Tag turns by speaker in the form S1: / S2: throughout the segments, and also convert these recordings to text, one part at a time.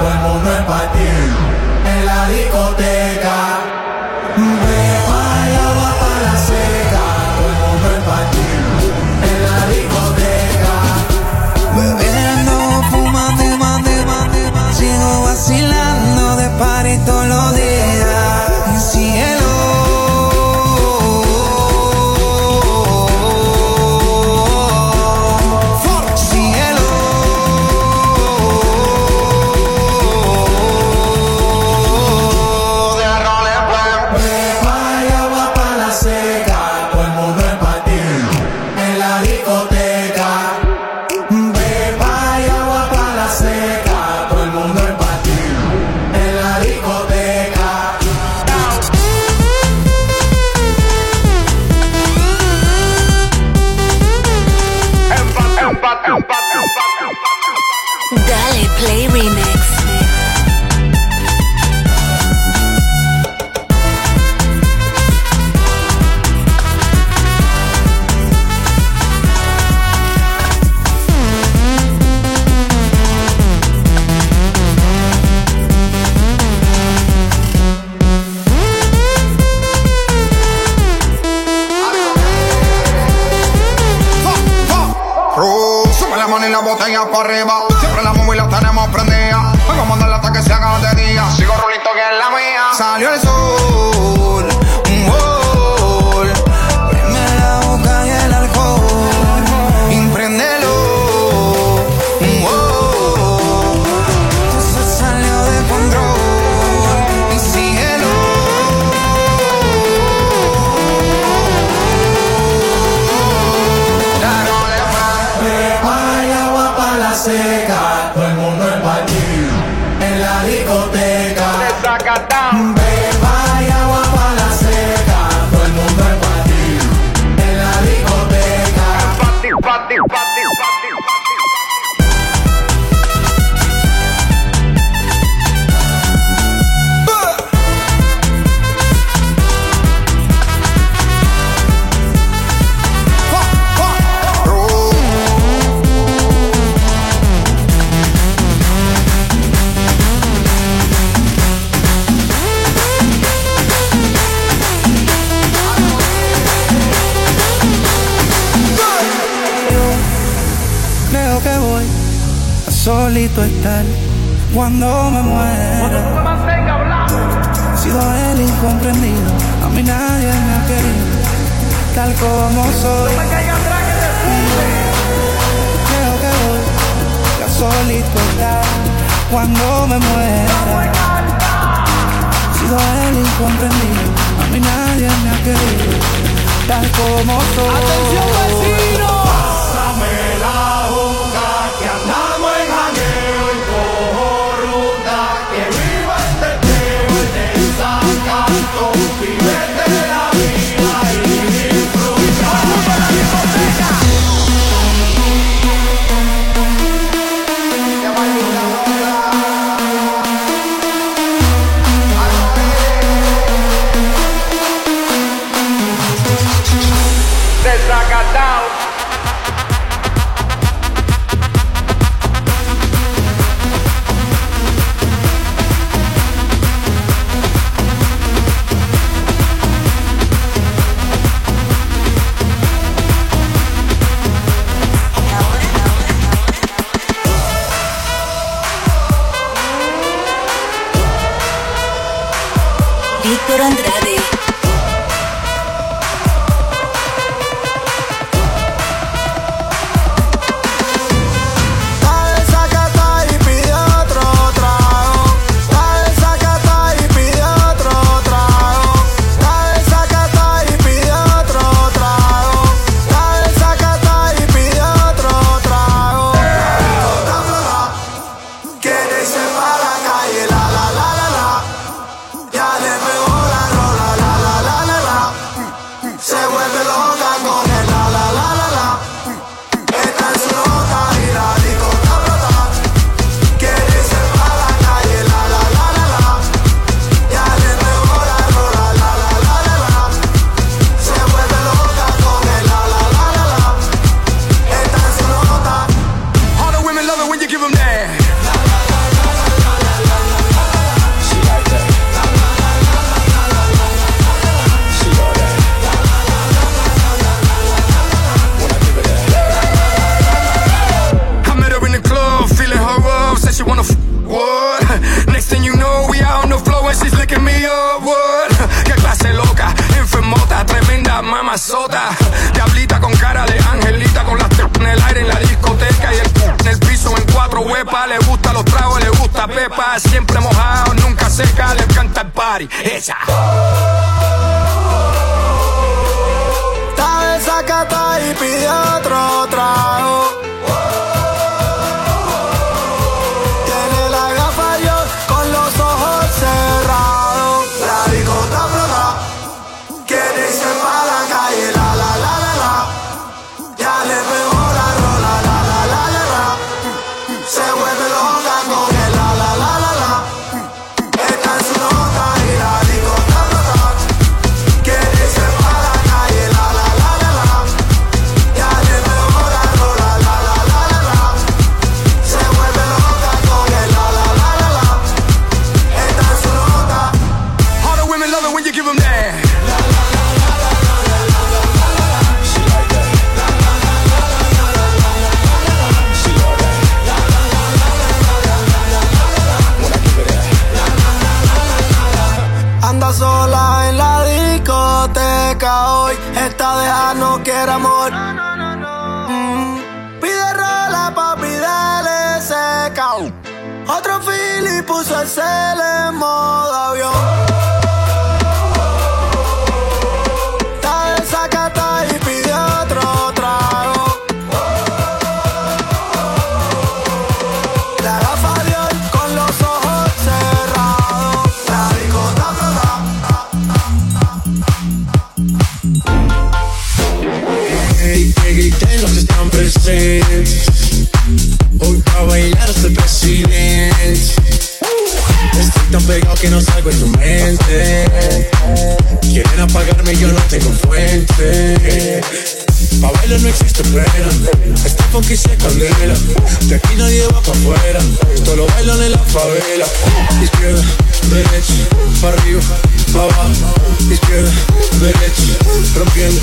S1: todo el mundo en
S2: party.
S1: En la discoteca.
S2: I got down. cuando me muera. Sido el incomprendido, a mí nadie me ha querido, tal como soy. No me caiga atrás que te puse. Creo que voy, ya solito está, cuando me muera. He sido el incomprendido, a mí nadie me ha querido, tal como soy. Atención, vecino.
S3: siempre mojado, nunca seca, le encanta el party. Esa.
S2: Está desacatada y pide otro trago.
S4: que no salgo en tu mente. Quieren apagarme, yo no tengo fuente. Pa' bailar no existe pena Este funky se candela De aquí nadie va pa' afuera Esto lo bailan en la favela Izquierda, derecha, pa' arriba, pa' abajo Izquierda, derecha, rompiendo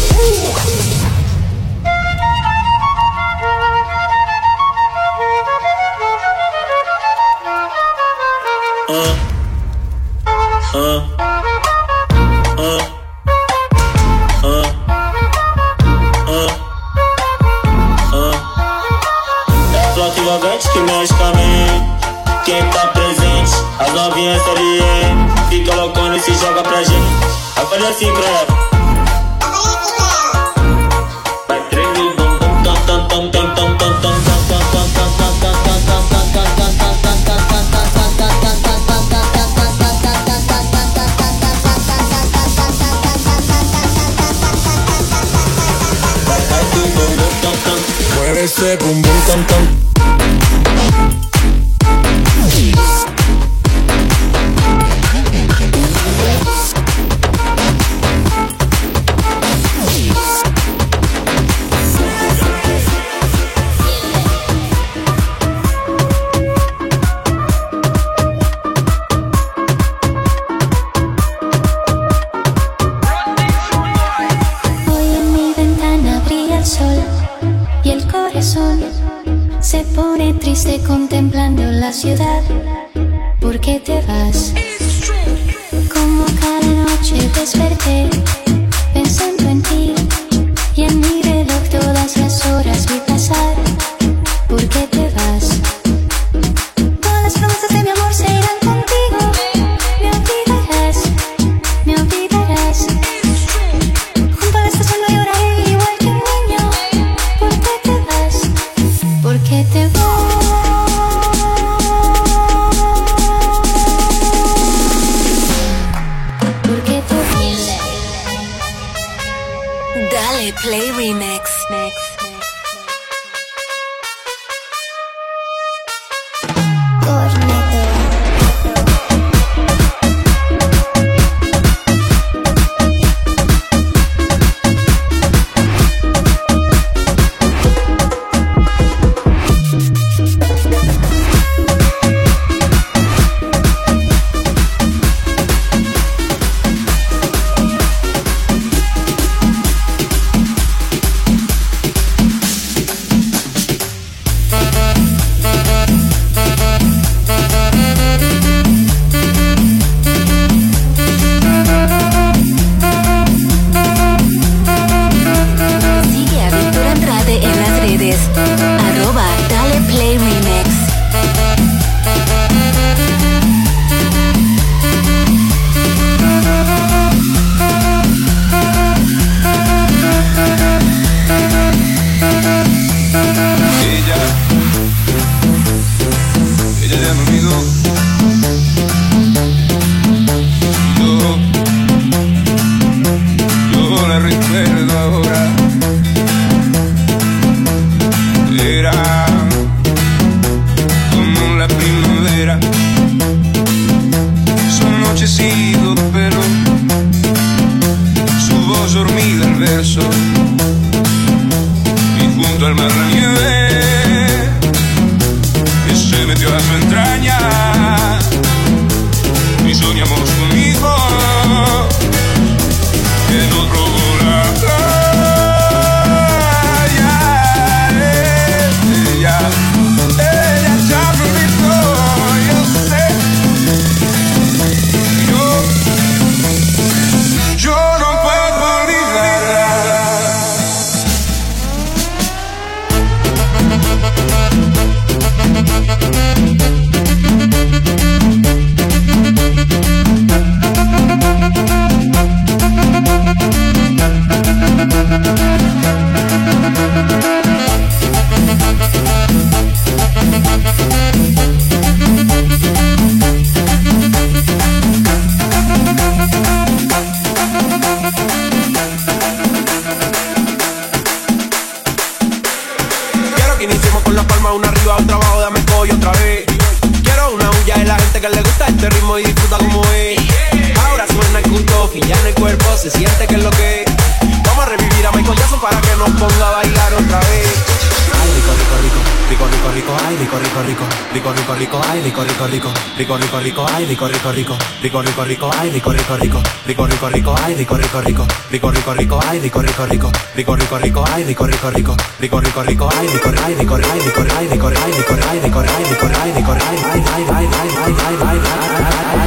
S5: uh. É envolvente que mexe. Quem tá presente, as novinhas sabe. Fica loucona e se joga pra gente. Eu falei assim pra ela.
S4: ese boom boom tam tam
S2: rico rico rico ay rico rico rico rico rico rico ay rico rico rico rico rico rico ay rico rico rico rico rico rico ay rico rico rico rico rico rico ay rico rico rico rico rico rico ay rico ay rico ay rico ay rico ay rico ay rico ay rico ay rico ay ay ay ay ay ay ay ay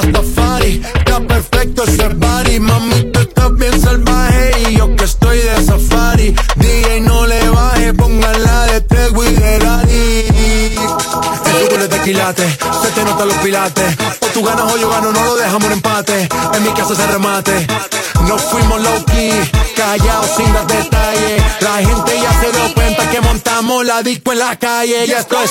S6: Rastafari, está perfecto ese body, mami tú estás bien salvaje y yo que estoy de safari, DJ no le baje, pónganla de Tego y de Dari. El tubo de tequilate, se te notan los pilates, o tú ganas o yo gano, no lo dejamos en empate, en mi casa se remate. No fuimos low key, callados sin dar detalles. La gente ya se dio cuenta que montamos la disco en la calle. Y esto es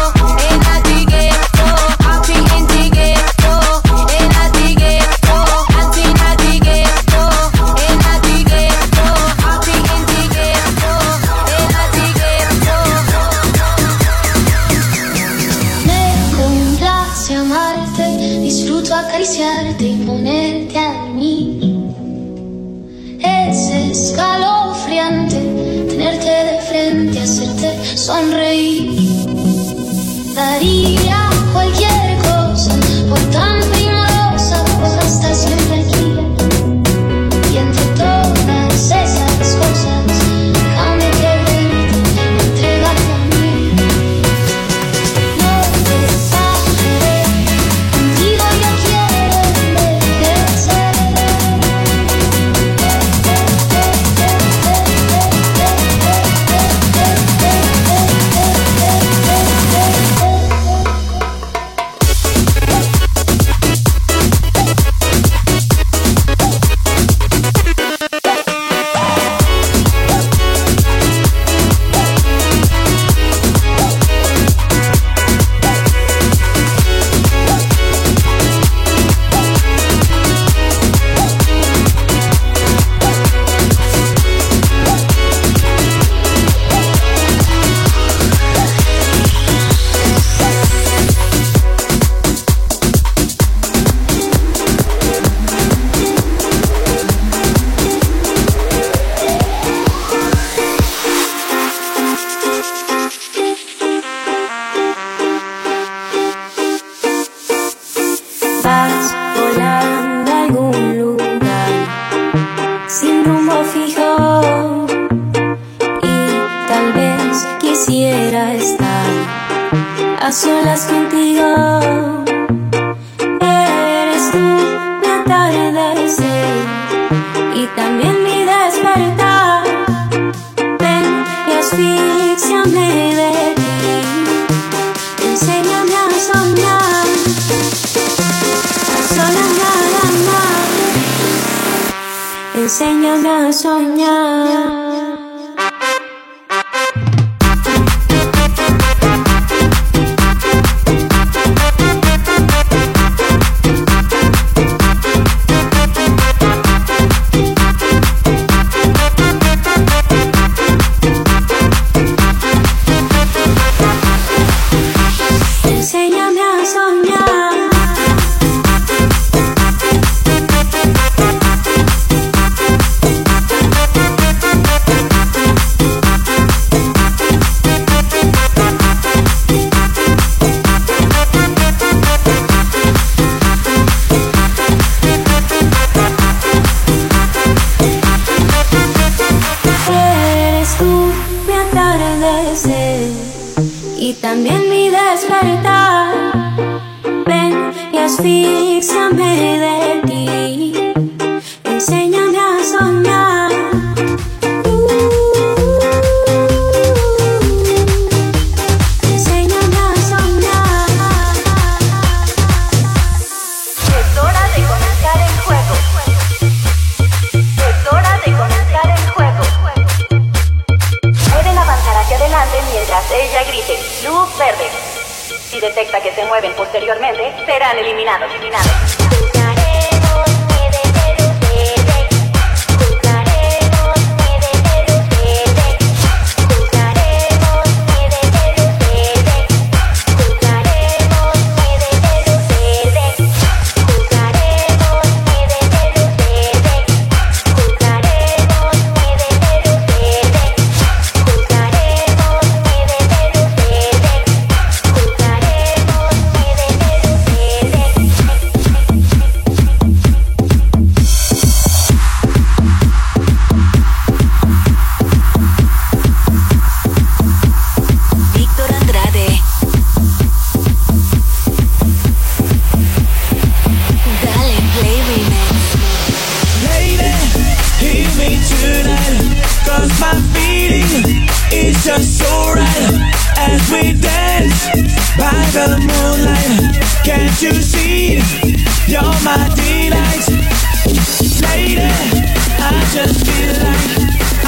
S7: son las que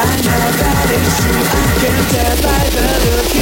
S8: I know that it's true. I can tell by the look.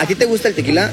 S9: ¿A ti te gusta el tequila?